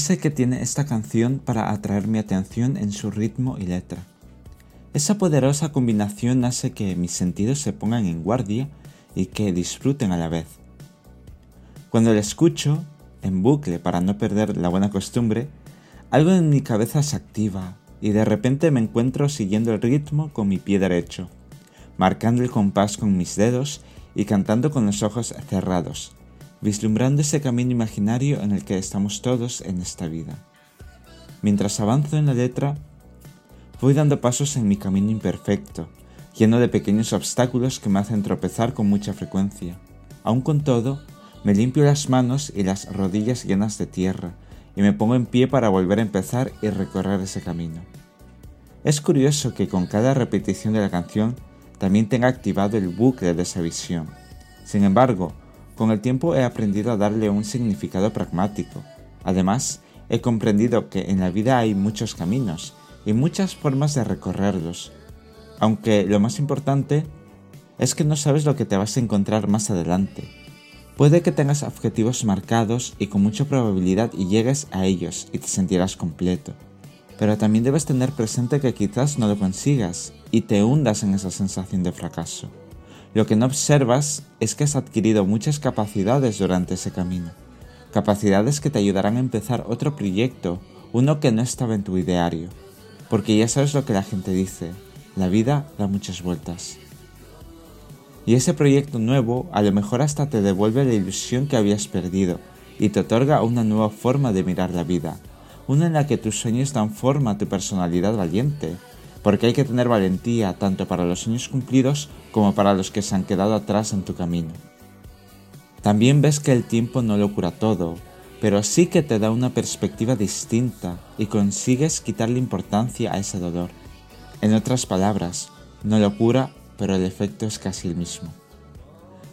Sé qué tiene esta canción para atraer mi atención en su ritmo y letra. Esa poderosa combinación hace que mis sentidos se pongan en guardia y que disfruten a la vez. Cuando la escucho, en bucle para no perder la buena costumbre, algo en mi cabeza se activa y de repente me encuentro siguiendo el ritmo con mi pie derecho, marcando el compás con mis dedos y cantando con los ojos cerrados, vislumbrando ese camino imaginario en el que estamos todos en esta vida. Mientras avanzo en la letra, voy dando pasos en mi camino imperfecto, lleno de pequeños obstáculos que me hacen tropezar con mucha frecuencia. Aun con todo, me limpio las manos y las rodillas llenas de tierra y me pongo en pie para volver a empezar y recorrer ese camino. Es curioso que con cada repetición de la canción también tenga activado el bucle de esa visión. Sin embargo, con el tiempo he aprendido a darle un significado pragmático. Además, he comprendido que en la vida hay muchos caminos y muchas formas de recorrerlos, aunque lo más importante es que no sabes lo que te vas a encontrar más adelante. Puede que tengas objetivos marcados y con mucha probabilidad llegues a ellos y te sentirás completo, pero también debes tener presente que quizás no lo consigas y te hundas en esa sensación de fracaso. Lo que no observas es que has adquirido muchas capacidades durante ese camino. Capacidades que te ayudarán a empezar otro proyecto, uno que no estaba en tu ideario. Porque ya sabes lo que la gente dice, la vida da muchas vueltas. Y ese proyecto nuevo a lo mejor hasta te devuelve la ilusión que habías perdido y te otorga una nueva forma de mirar la vida, una en la que tus sueños dan forma a tu personalidad valiente, porque hay que tener valentía tanto para los sueños cumplidos como para los que se han quedado atrás en tu camino. También ves que el tiempo no lo cura todo, pero sí que te da una perspectiva distinta y consigues quitarle importancia a ese dolor. En otras palabras, no lo cura, pero el efecto es casi el mismo.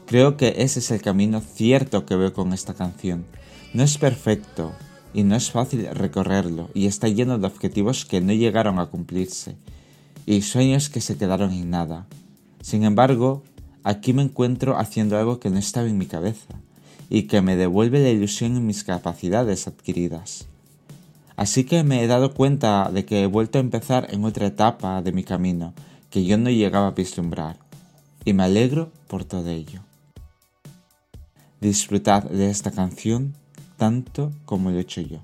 Creo que ese es el camino cierto que veo con esta canción. No es perfecto y no es fácil recorrerlo y está lleno de objetivos que no llegaron a cumplirse y sueños que se quedaron en nada. Sin embargo, aquí me encuentro haciendo algo que no estaba en mi cabeza y que me devuelve la ilusión en mis capacidades adquiridas. Así que me he dado cuenta de que he vuelto a empezar en otra etapa de mi camino que yo no llegaba a vislumbrar, y me alegro por todo ello. Disfrutad de esta canción tanto como lo he hecho yo.